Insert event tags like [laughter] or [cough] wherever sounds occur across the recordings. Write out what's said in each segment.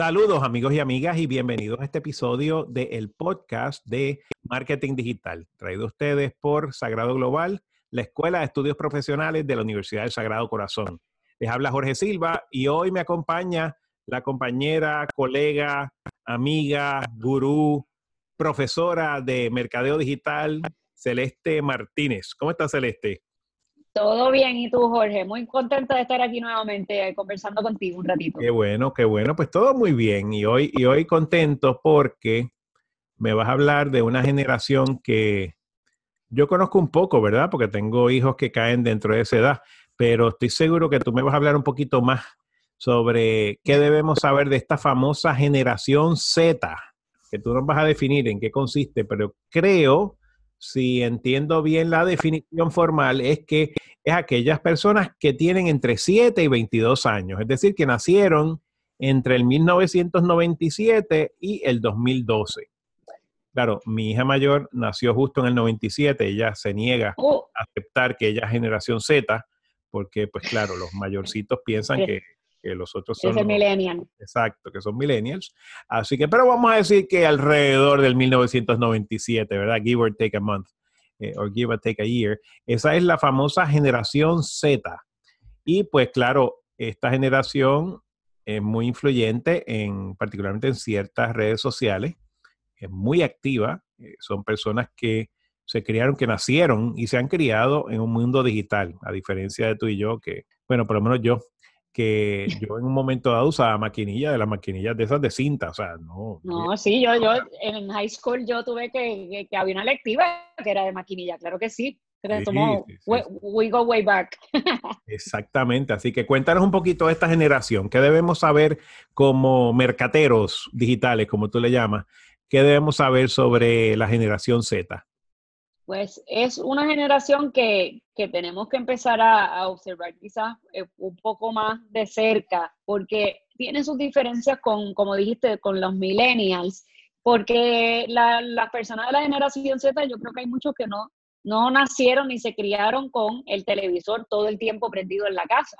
Saludos amigos y amigas y bienvenidos a este episodio del podcast de Marketing Digital, traído a ustedes por Sagrado Global, la Escuela de Estudios Profesionales de la Universidad del Sagrado Corazón. Les habla Jorge Silva y hoy me acompaña la compañera, colega, amiga, gurú, profesora de Mercadeo Digital, Celeste Martínez. ¿Cómo está Celeste? Todo bien, ¿y tú, Jorge? Muy contenta de estar aquí nuevamente eh, conversando contigo un ratito. Qué bueno, qué bueno. Pues todo muy bien. Y hoy, y hoy contento porque me vas a hablar de una generación que yo conozco un poco, ¿verdad? Porque tengo hijos que caen dentro de esa edad, pero estoy seguro que tú me vas a hablar un poquito más sobre qué debemos saber de esta famosa generación Z, que tú nos vas a definir en qué consiste, pero creo si entiendo bien la definición formal, es que es aquellas personas que tienen entre 7 y 22 años, es decir, que nacieron entre el 1997 y el 2012. Claro, mi hija mayor nació justo en el 97, ella se niega Oh. a aceptar que ella es generación Z, porque pues claro, los mayorcitos piensan que, que los otros son... Es millennial. Exacto, que son millennials. Así que, pero vamos a decir que alrededor del 1997, ¿verdad? Give or take a month, eh, or give or take a year. Esa es la famosa generación Z. Y pues claro, esta generación es muy influyente en, particularmente en ciertas redes sociales, es muy activa, eh, son personas que se criaron, que nacieron y se han criado en un mundo digital, a diferencia de tú y yo, que, bueno, por lo menos yo, que yo en un momento dado usaba maquinilla de las maquinillas de esas de cinta, o sea, no. No, sí, yo, yo en high school yo tuve que, que, que había una lectiva que era de maquinilla, claro que sí. Creo que Sí, somos- sí, sí, we, sí. we go way back. [laughs] Exactamente, así que cuéntanos un poquito de esta generación, ¿qué debemos saber como mercateros digitales, como tú le llamas? ¿Qué debemos saber sobre la generación Z? Pues es una generación que, que tenemos que empezar a, a observar quizás eh, un poco más de cerca, porque tiene sus diferencias con, como dijiste, con los millennials, porque la- las personas de la generación Z, yo creo que hay muchos que no, no nacieron ni se criaron con el televisor todo el tiempo prendido en la casa.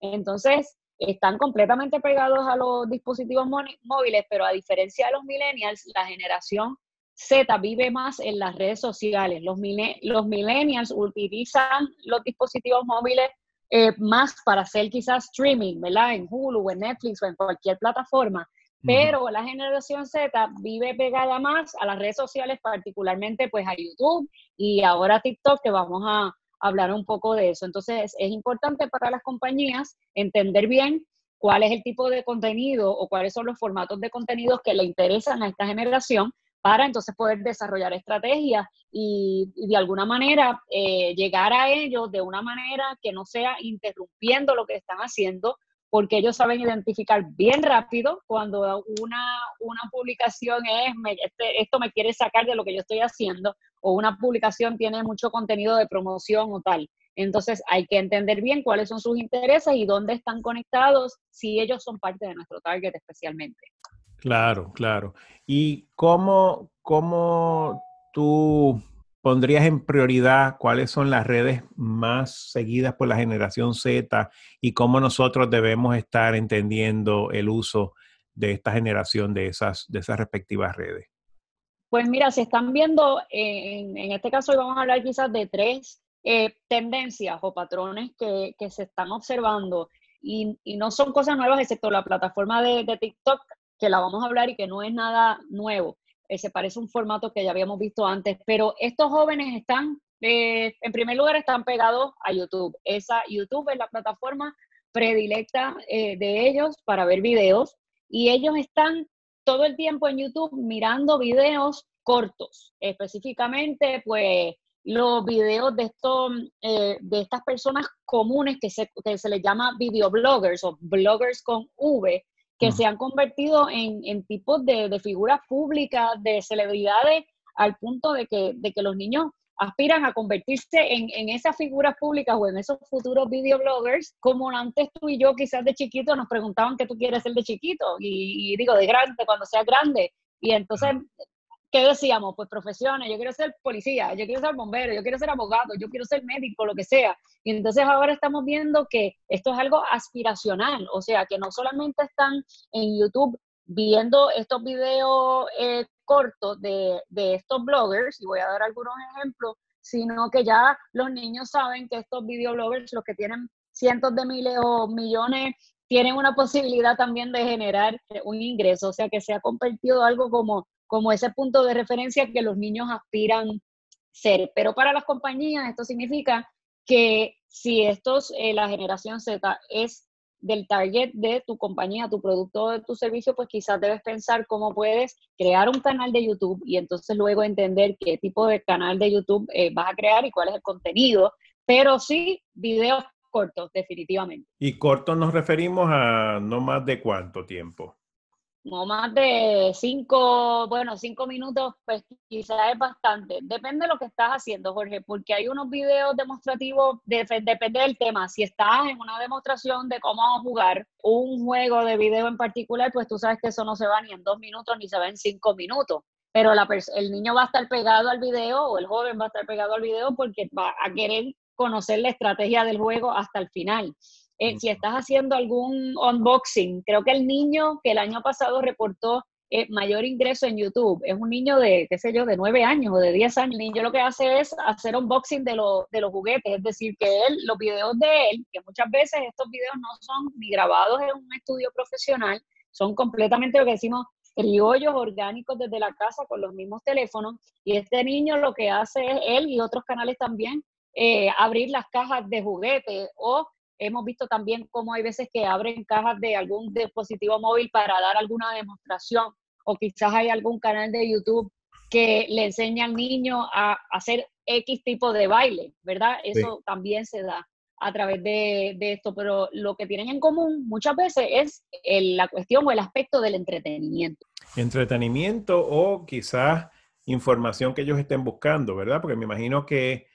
Entonces, están completamente pegados a los dispositivos móviles, pero a diferencia de los millennials, la generación Z vive más en las redes sociales. Los, los millennials utilizan los dispositivos móviles eh, más para hacer quizás streaming, ¿verdad? En Hulu, en Netflix o en cualquier plataforma. Pero la generación Z vive pegada más a las redes sociales, particularmente pues a YouTube y ahora TikTok, que vamos a hablar un poco de eso. Entonces es importante para las compañías entender bien cuál es el tipo de contenido o cuáles son los formatos de contenidos que le interesan a esta generación para entonces poder desarrollar estrategias y, de alguna manera eh, llegar a ellos de una manera que no sea interrumpiendo lo que están haciendo, porque ellos saben identificar bien rápido cuando una, una publicación es, este- esto me quiere sacar de lo que yo estoy haciendo, o una publicación tiene mucho contenido de promoción o tal. Entonces hay que entender bien cuáles son sus intereses y dónde están conectados, si ellos son parte de nuestro target especialmente. Claro, claro. ¿Y cómo, cómo tú pondrías en prioridad cuáles son las redes más seguidas por la generación Z y cómo nosotros debemos estar entendiendo el uso de esta generación de esas, de esas respectivas redes? Pues mira, se están viendo, eh, en, en este caso hoy vamos a hablar quizás de tres eh, tendencias o patrones que, que se están observando y, y no son cosas nuevas excepto la plataforma de, de TikTok, que la vamos a hablar y que no es nada nuevo. Eh, se parece a un formato que ya habíamos visto antes, pero estos jóvenes están, eh, en primer lugar, están pegados a YouTube. Esa YouTube es la plataforma predilecta eh, de ellos para ver videos y ellos están todo el tiempo en YouTube mirando videos cortos, específicamente pues los videos de, estos, eh, de estas personas comunes que se, que se les llama videobloggers o bloggers con V, que Mm. se han convertido en, en tipos de, de figuras públicas, de celebridades, al punto de que, de que los niños aspiran a convertirse en, en esas figuras públicas o en esos futuros videobloggers, como antes tú y yo quizás de chiquito nos preguntaban qué tú quieres ser de chiquito, y, y digo, de grande, cuando seas grande. Y entonces, ¿qué decíamos? Pues profesiones, yo quiero ser policía, yo quiero ser bombero, yo quiero ser abogado, yo quiero ser médico, lo que sea. Y entonces ahora estamos viendo que esto es algo aspiracional, o sea, que no solamente están en YouTube viendo estos videos eh, cortos de, de estos bloggers, y voy a dar algunos ejemplos, sino que ya los niños saben que estos videobloggers, los que tienen cientos de miles o millones, tienen una posibilidad también de generar un ingreso, o sea que se ha convertido algo como, como ese punto de referencia que los niños aspiran ser. Pero para las compañías esto significa que si estos, eh, la generación Z es del target de tu compañía, tu producto, de tu servicio, pues quizás debes pensar cómo puedes crear un canal de YouTube y entonces luego entender qué tipo de canal de YouTube eh, vas a crear y cuál es el contenido, pero sí videos cortos, definitivamente. Y cortos nos referimos a no más de cuánto tiempo no más de cinco, bueno, cinco minutos, pues quizás es bastante. Depende de lo que estás haciendo, Jorge, porque hay unos videos demostrativos, depende del tema. Si estás en una demostración de cómo jugar un juego de video en particular, pues tú sabes que eso no se va ni en dos minutos ni se va en cinco minutos. Pero la el niño va a estar pegado al video o el joven va a estar pegado al video porque va a querer conocer la estrategia del juego hasta el final. Eh, si estás haciendo algún unboxing, creo que el niño que el año pasado reportó eh, mayor ingreso en YouTube es un niño de, qué sé yo, de 9 años o de 10 años. El niño lo que hace es hacer unboxing de, de los juguetes, es decir, que él, los videos de él, que muchas veces estos videos no son ni grabados en un estudio profesional, son completamente lo que decimos criollos orgánicos desde la casa con los mismos teléfonos. Y este niño lo que hace es él y otros canales también eh, abrir las cajas de juguetes o Hemos visto también cómo hay veces que abren cajas de algún dispositivo móvil para dar alguna demostración o quizás hay algún canal de YouTube que le enseña al niño a hacer X tipo de baile, ¿verdad? Eso también se da a través de, esto, pero lo que tienen en común muchas veces es la cuestión o el aspecto del entretenimiento. Entretenimiento o quizás información que ellos estén buscando, ¿verdad? Porque me imagino que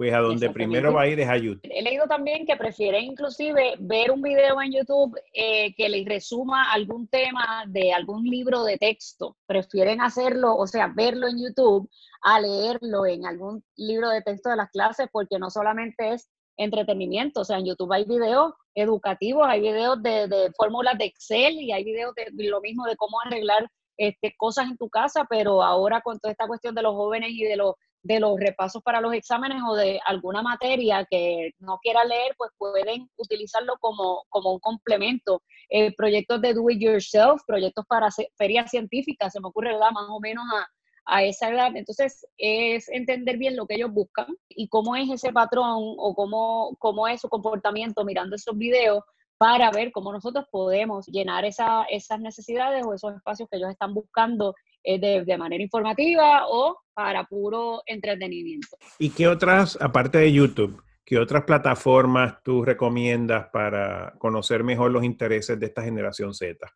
pues a donde primero va a ir es a YouTube. He leído también que prefieren inclusive ver un video en YouTube eh, que les resuma algún tema de algún libro de texto. Prefieren hacerlo, o sea, verlo en YouTube a leerlo en algún libro de texto de las clases porque no solamente es entretenimiento, o sea, en YouTube hay videos educativos, hay videos de, fórmulas de Excel y hay videos de, lo mismo de cómo arreglar este, cosas en tu casa, pero ahora con toda esta cuestión de los jóvenes y de los de los repasos para los exámenes o de alguna materia que no quiera leer, pues pueden utilizarlo como, como un complemento. Eh, proyectos de do it yourself, proyectos para ferias científicas, se me ocurre, ¿verdad? Más o menos a, a esa edad. Entonces, es entender bien lo que ellos buscan y cómo es ese patrón o cómo, cómo es su comportamiento mirando esos videos para ver cómo nosotros podemos llenar esa, esas necesidades o esos espacios que ellos están buscando de, de, manera informativa o para puro entretenimiento. ¿Y qué otras, aparte de YouTube, qué otras plataformas tú recomiendas para conocer mejor los intereses de esta generación Z?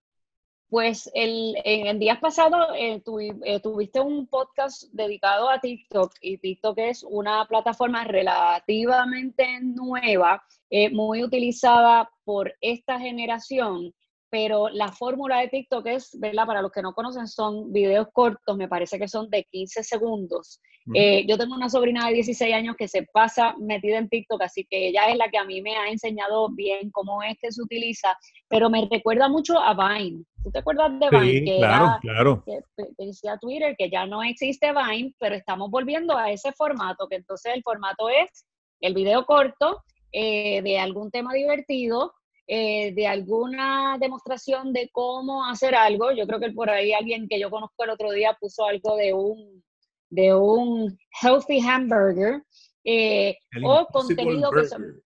Pues el, en, días pasados eh, eh, tuviste un podcast dedicado a TikTok y TikTok es una plataforma relativamente nueva, muy utilizada por esta generación pero la fórmula de TikTok es, ¿verdad? Para los que no conocen, son videos cortos, me parece que son de 15 segundos. Eh, yo tengo una sobrina de 16 años que se pasa metida en TikTok, así que ella es la que a mí me ha enseñado bien cómo es que se utiliza, pero me recuerda mucho a Vine. ¿Tú te acuerdas de Vine? Sí, claro, claro. Que decía Twitter que ya no existe Vine, pero estamos volviendo a ese formato, que entonces el formato es el video corto eh, de algún tema divertido, eh, de alguna demostración de cómo hacer algo. Yo creo que por ahí alguien que yo conozco el otro día puso algo de un, de un healthy hamburger eh, o contenido que son,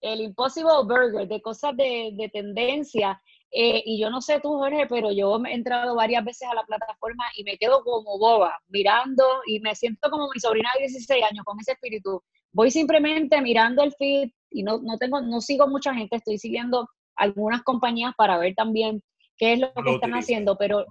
el Impossible Burger, de cosas de, de tendencia. Eh, y yo no sé tú, Jorge, pero yo he entrado varias veces a la plataforma y me quedo como boba, mirando y me siento como mi sobrina de 16 años con ese espíritu. Voy simplemente mirando el feed, y no, no tengo, no sigo mucha gente, estoy siguiendo algunas compañías para ver también qué es lo que están haciendo, pero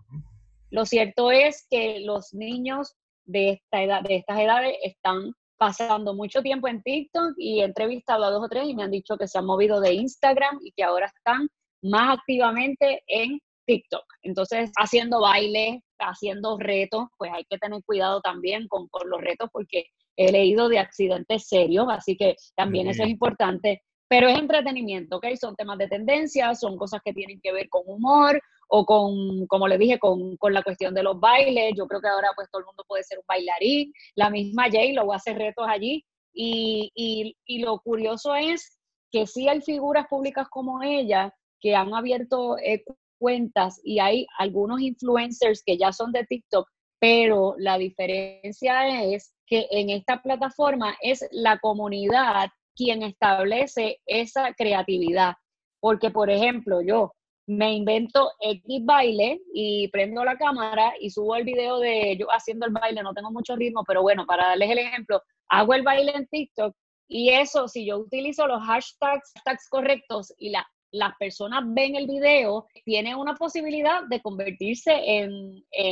lo cierto es que los niños de esta edad, de estas edades están pasando mucho tiempo en TikTok y he entrevistado a dos o tres y me han dicho que se han movido de Instagram y que ahora están más activamente en TikTok. Entonces, haciendo baile, haciendo retos, pues hay que tener cuidado también con, con los retos porque he leído de accidentes serios, así que también eso es importante. Pero es entretenimiento, ¿ok? Son temas de tendencia, son cosas que tienen que ver con humor o con, como le dije, con, con, la cuestión de los bailes. Yo creo que ahora pues todo el mundo puede ser un bailarín. La misma Jay lo va a hacer retos allí. Y, y, y lo curioso es que sí hay figuras públicas como ella que han abierto eh, cuentas y hay algunos influencers que ya son de TikTok, pero la diferencia es que en esta plataforma es la comunidad quien establece esa creatividad. Porque, por ejemplo, yo me invento X baile y prendo la cámara y subo el video de yo haciendo el baile, no tengo mucho ritmo, pero bueno, para darles el ejemplo, hago el baile en TikTok y eso, si yo utilizo los hashtags, hashtags correctos y la, las personas ven el video, tiene una posibilidad de convertirse en,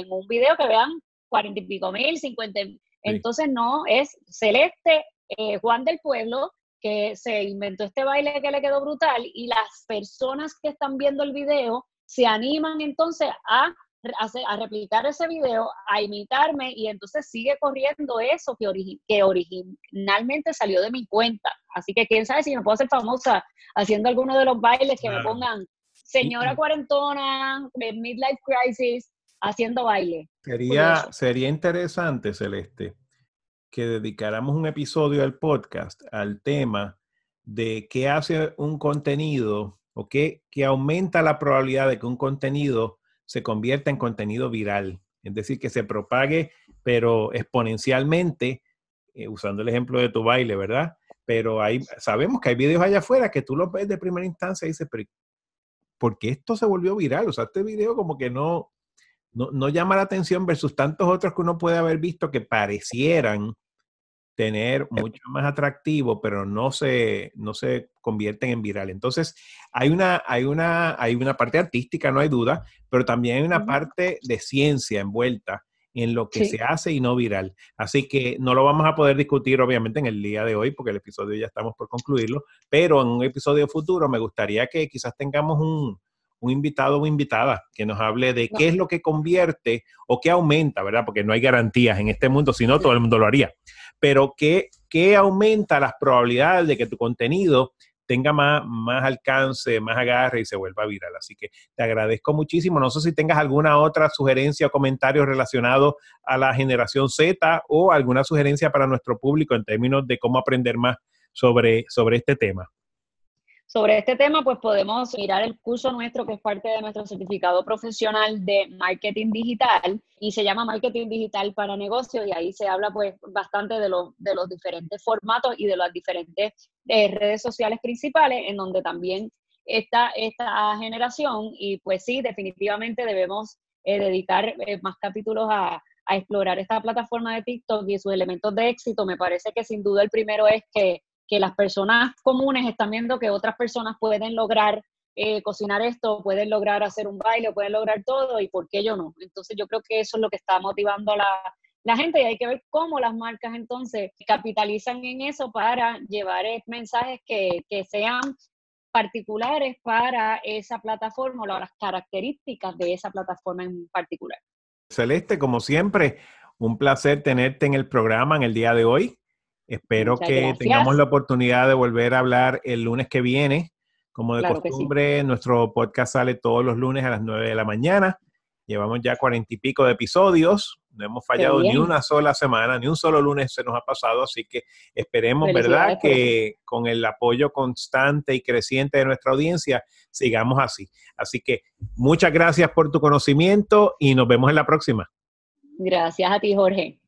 un video que vean cuarenta y pico mil, cincuenta. Entonces, no, es Celeste, eh, Juan del Pueblo, que se inventó este baile que le quedó brutal y las personas que están viendo el video se animan entonces a, a, replicar ese video, a imitarme y entonces sigue corriendo eso que, que originalmente salió de mi cuenta. Así que quién sabe si me puedo hacer famosa haciendo alguno de los bailes que me pongan señora cuarentona, midlife crisis, haciendo baile. Sería, sería interesante, Celeste, que dedicáramos un episodio del podcast al tema de qué hace un contenido o qué, aumenta la probabilidad de que un contenido se convierta en contenido viral. Es decir, que se propague, pero exponencialmente, eh, usando el ejemplo de tu baile, ¿verdad? Pero hay, sabemos que hay videos allá afuera que tú los ves de primera instancia y dices, pero ¿por qué esto se volvió viral? O sea, este video como que no, no, no llama la atención versus tantos otros que uno puede haber visto que parecieran tener mucho más atractivo, pero no se, no se convierten en viral. Entonces, hay una, hay, una, hay una parte artística, no hay duda, pero también hay una parte de ciencia envuelta en lo que se hace y no viral. Así que no lo vamos a poder discutir obviamente en el día de hoy, porque el episodio ya estamos por concluirlo, pero en un episodio futuro me gustaría que quizás tengamos un, un invitado o invitada que nos hable de qué es lo que convierte o qué aumenta, ¿verdad? Porque no hay garantías en este mundo, si no, todo el mundo lo haría. Pero qué, qué aumenta las probabilidades de que tu contenido tenga más, más alcance, más agarre y se vuelva viral. Así que te agradezco muchísimo. No sé si tengas alguna otra sugerencia o comentario relacionado a la generación Z o alguna sugerencia para nuestro público en términos de cómo aprender más sobre, sobre este tema. Sobre este tema, pues podemos mirar el curso nuestro que es parte de nuestro certificado profesional de marketing digital y se llama Marketing Digital para Negocios y ahí se habla pues bastante de los, de los diferentes formatos y de las diferentes eh, redes sociales principales en donde también está esta generación y pues sí, definitivamente debemos eh, dedicar eh, más capítulos a, a explorar esta plataforma de TikTok y sus elementos de éxito. Me parece que sin duda el primero es que que las personas comunes están viendo que otras personas pueden lograr eh, cocinar esto, pueden lograr hacer un baile, pueden lograr todo, y por qué yo no. Entonces yo creo que eso es lo que está motivando a la, gente y hay que ver cómo las marcas entonces capitalizan en eso para llevar mensajes que, que sean particulares para esa plataforma o las características de esa plataforma en particular. Celeste, como siempre, un placer tenerte en el programa en el día de hoy. Espero que tengamos la oportunidad de volver a hablar el lunes que viene. Como de costumbre, nuestro podcast sale todos los lunes a las 9 de la mañana. Llevamos ya cuarenta y pico de episodios. No hemos fallado ni una sola semana, ni un solo lunes se nos ha pasado. Así que esperemos, ¿verdad?, que con el apoyo constante y creciente de nuestra audiencia sigamos así. Así que muchas gracias por tu conocimiento y nos vemos en la próxima. Gracias a ti, Jorge.